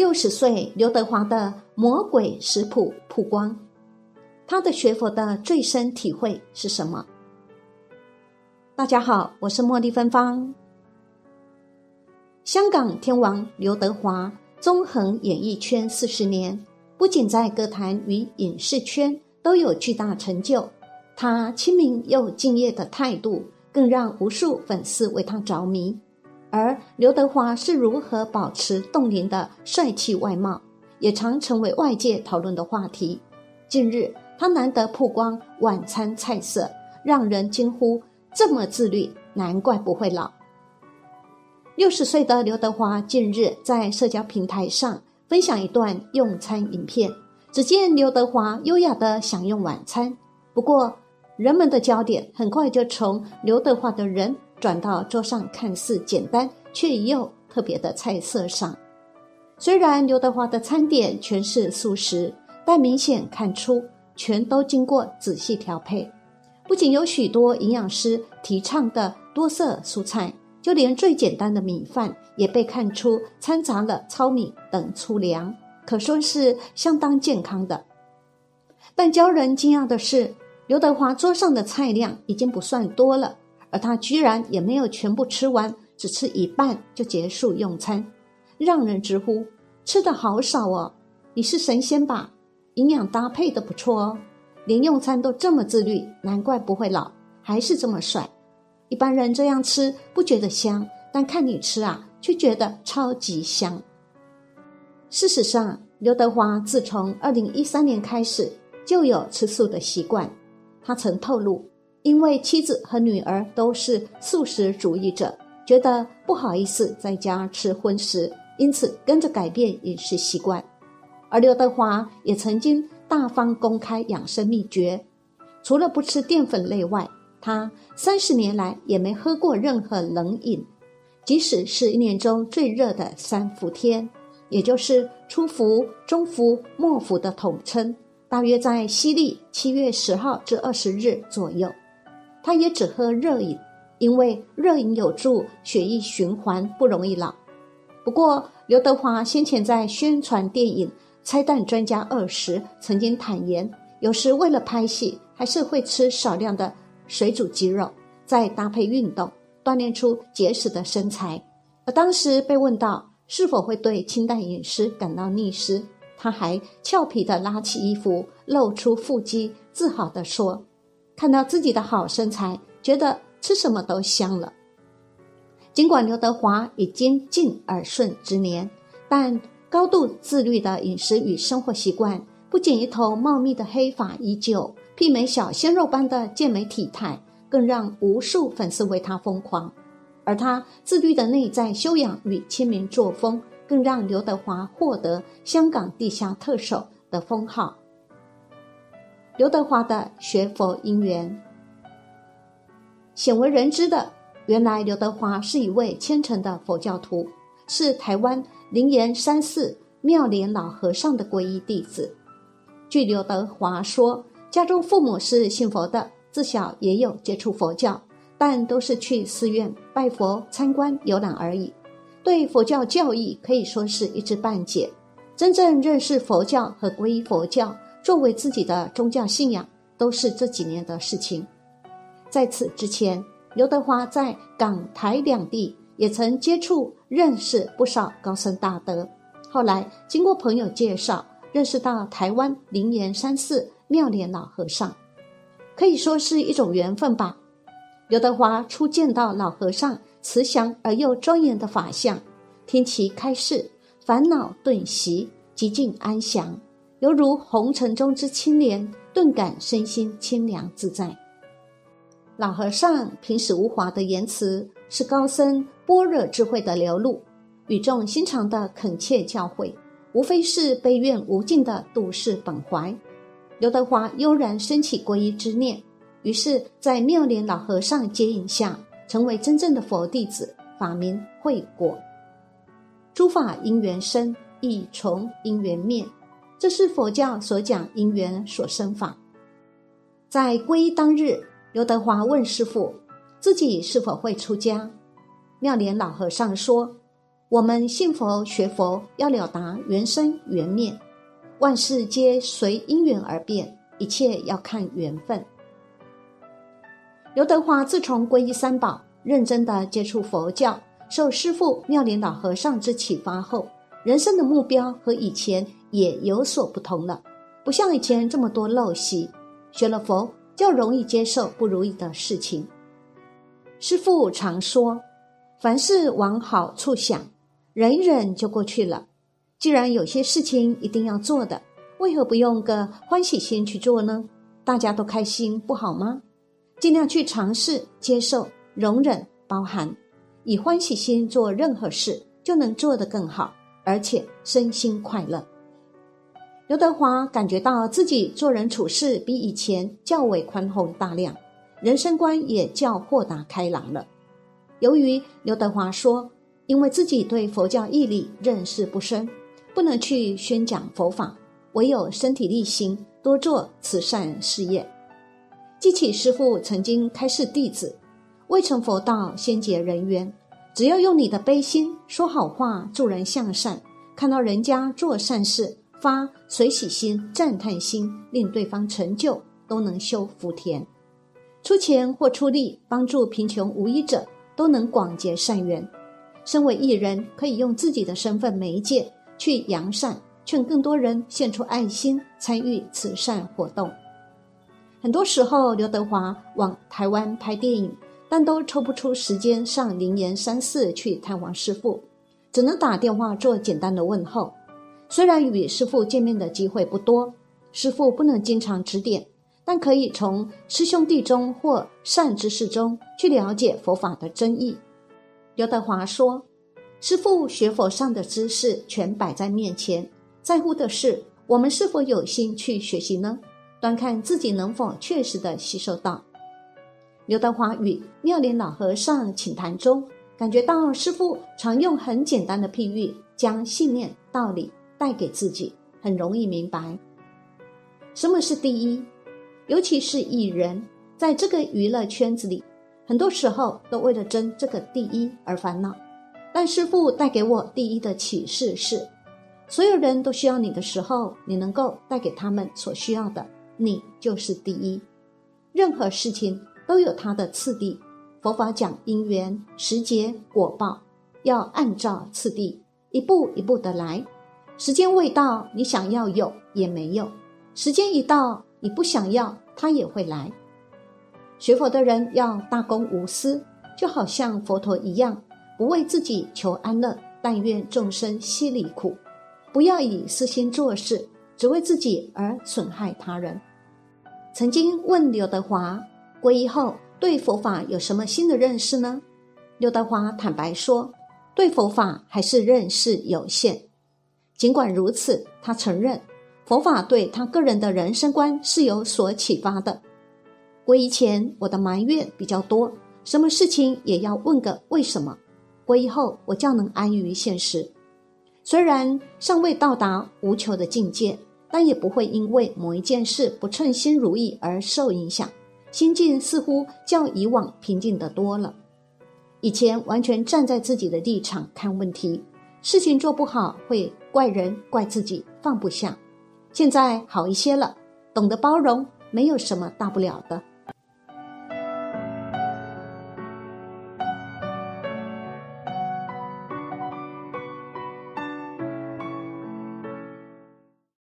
六十岁刘德华的魔鬼食谱曝光，他的学佛的最深体会是什么？大家好，我是茉莉芬芳。香港天王刘德华纵横演艺圈四十年，不仅在歌坛与影视圈都有巨大成就，他亲民又敬业的态度，更让无数粉丝为他着迷。而刘德华是如何保持冻龄的帅气外貌，也常成为外界讨论的话题。近日，他难得曝光晚餐菜色，让人惊呼：这么自律，难怪不会老。六十岁的刘德华近日在社交平台上分享一段用餐影片，只见刘德华优雅的享用晚餐。不过，人们的焦点很快就从刘德华的人。转到桌上看似简单却又特别的菜色上，虽然刘德华的餐点全是素食，但明显看出全都经过仔细调配。不仅有许多营养师提倡的多色蔬菜，就连最简单的米饭也被看出掺杂了糙米等粗粮，可说是相当健康的。但教人惊讶的是，刘德华桌上的菜量已经不算多了。而他居然也没有全部吃完，只吃一半就结束用餐，让人直呼吃的好少哦！你是神仙吧？营养搭配的不错哦，连用餐都这么自律，难怪不会老，还是这么帅。一般人这样吃不觉得香，但看你吃啊，却觉得超级香。事实上，刘德华自从二零一三年开始就有吃素的习惯，他曾透露。因为妻子和女儿都是素食主义者，觉得不好意思在家吃荤食，因此跟着改变饮食习惯。而刘德华也曾经大方公开养生秘诀，除了不吃淀粉类外，他三十年来也没喝过任何冷饮，即使是一年中最热的三伏天，也就是初伏、中伏、末伏的统称，大约在西历七月十号至二十日左右。他也只喝热饮，因为热饮有助血液循环，不容易老。不过，刘德华先前在宣传电影《拆弹专家二》时，曾经坦言，有时为了拍戏，还是会吃少量的水煮鸡肉，再搭配运动，锻炼出结实的身材。而当时被问到是否会对清淡饮食感到腻时，他还俏皮地拉起衣服，露出腹肌，自豪地说。看到自己的好身材，觉得吃什么都香了。尽管刘德华已经近耳顺之年，但高度自律的饮食与生活习惯，不仅一头茂密的黑发依旧，媲美小鲜肉般的健美体态，更让无数粉丝为他疯狂。而他自律的内在修养与亲民作风，更让刘德华获得“香港地下特首”的封号。刘德华的学佛因缘，鲜为人知的，原来刘德华是一位虔诚的佛教徒，是台湾灵岩山寺妙莲老和尚的皈依弟子。据刘德华说，家中父母是信佛的，自小也有接触佛教，但都是去寺院拜佛、参观游览而已，对佛教教义可以说是一知半解。真正认识佛教和皈依佛教。作为自己的宗教信仰，都是这几年的事情。在此之前，刘德华在港台两地也曾接触、认识不少高僧大德。后来经过朋友介绍，认识到台湾灵岩山寺妙莲老和尚，可以说是一种缘分吧。刘德华初见到老和尚慈祥而又庄严的法相，听其开示，烦恼顿息，极尽安详。犹如红尘中之清莲，顿感身心清凉自在。老和尚平时无华的言辞，是高僧般若智慧的流露；语重心长的恳切教诲，无非是悲怨无尽的度世本怀。刘德华悠然升起皈依之念，于是，在妙莲老和尚接引下，成为真正的佛弟子，法名慧果。诸法因缘生，亦从因缘灭，这是佛教所讲因缘所生法。在皈依当日，刘德华问师父，自己是否会出家？妙莲老和尚说。我们信佛学佛，要了达缘生缘灭，万事皆随因缘而变，一切要看缘分。刘德华自从皈依三宝，认真的接触佛教，受师父妙莲老和尚之启发后，人生的目标和以前也有所不同了，不像以前这么多陋习。学了佛，就容易接受不如意的事情。师父常说，凡事往好处想。忍一忍就过去了。既然有些事情一定要做的，为何不用个欢喜心去做呢？大家都开心不好吗？尽量去尝试、接受、容忍、包含，以欢喜心做任何事，就能做得更好，而且身心快乐。刘德华感觉到自己做人处事比以前较为宽宏大量，人生观也较豁达开朗了。由于刘德华说。因为自己对佛教义理认识不深，不能去宣讲佛法，唯有身体力行，多做慈善事业。记起师父曾经开示弟子：未成佛道，先结人缘。只要用你的悲心说好话，助人向善，看到人家做善事，发随喜心、赞叹心，令对方成就，都能修福田。出钱或出力帮助贫穷无依者，都能广结善缘。身为艺人，可以用自己的身份媒介去扬善，劝更多人献出爱心，参与慈善活动。很多时候，刘德华往台湾拍电影，但都抽不出时间上灵岩山寺去探望师父，只能打电话做简单的问候。虽然与师父见面的机会不多，师父不能经常指点，但可以从师兄弟中或善知识中去了解佛法的真意。刘德华说：“师父学佛上的知识全摆在面前，在乎的是我们是否有心去学习呢？端看自己能否确实的吸收到。”刘德华与妙莲老和尚请谈中，感觉到师父常用很简单的譬喻，将信念道理带给自己，很容易明白什么是第一。尤其是艺人，在这个娱乐圈子里。很多时候都为了争这个第一而烦恼，但师父带给我第一的启示是：所有人都需要你的时候，你能够带给他们所需要的，你就是第一。任何事情都有它的次第，佛法讲因缘时节果报，要按照次第一步一步的来。时间未到，你想要有也没有；时间一到，你不想要，它也会来。学佛的人要大公无私，就好像佛陀一样，不为自己求安乐，但愿众生悉离苦。不要以私心做事，只为自己而损害他人。曾经问刘德华，皈依后对佛法有什么新的认识呢？刘德华坦白说，对佛法还是认识有限。尽管如此，他承认佛法对他个人的人生观是有所启发的。皈依前，我的埋怨比较多，什么事情也要问个为什么。皈依后，我较能安于现实。虽然尚未到达无求的境界，但也不会因为某一件事不称心如意而受影响，心境似乎较以往平静的多了。以前完全站在自己的立场看问题，事情做不好会怪人怪自己，放不下。现在好一些了，懂得包容，没有什么大不了的。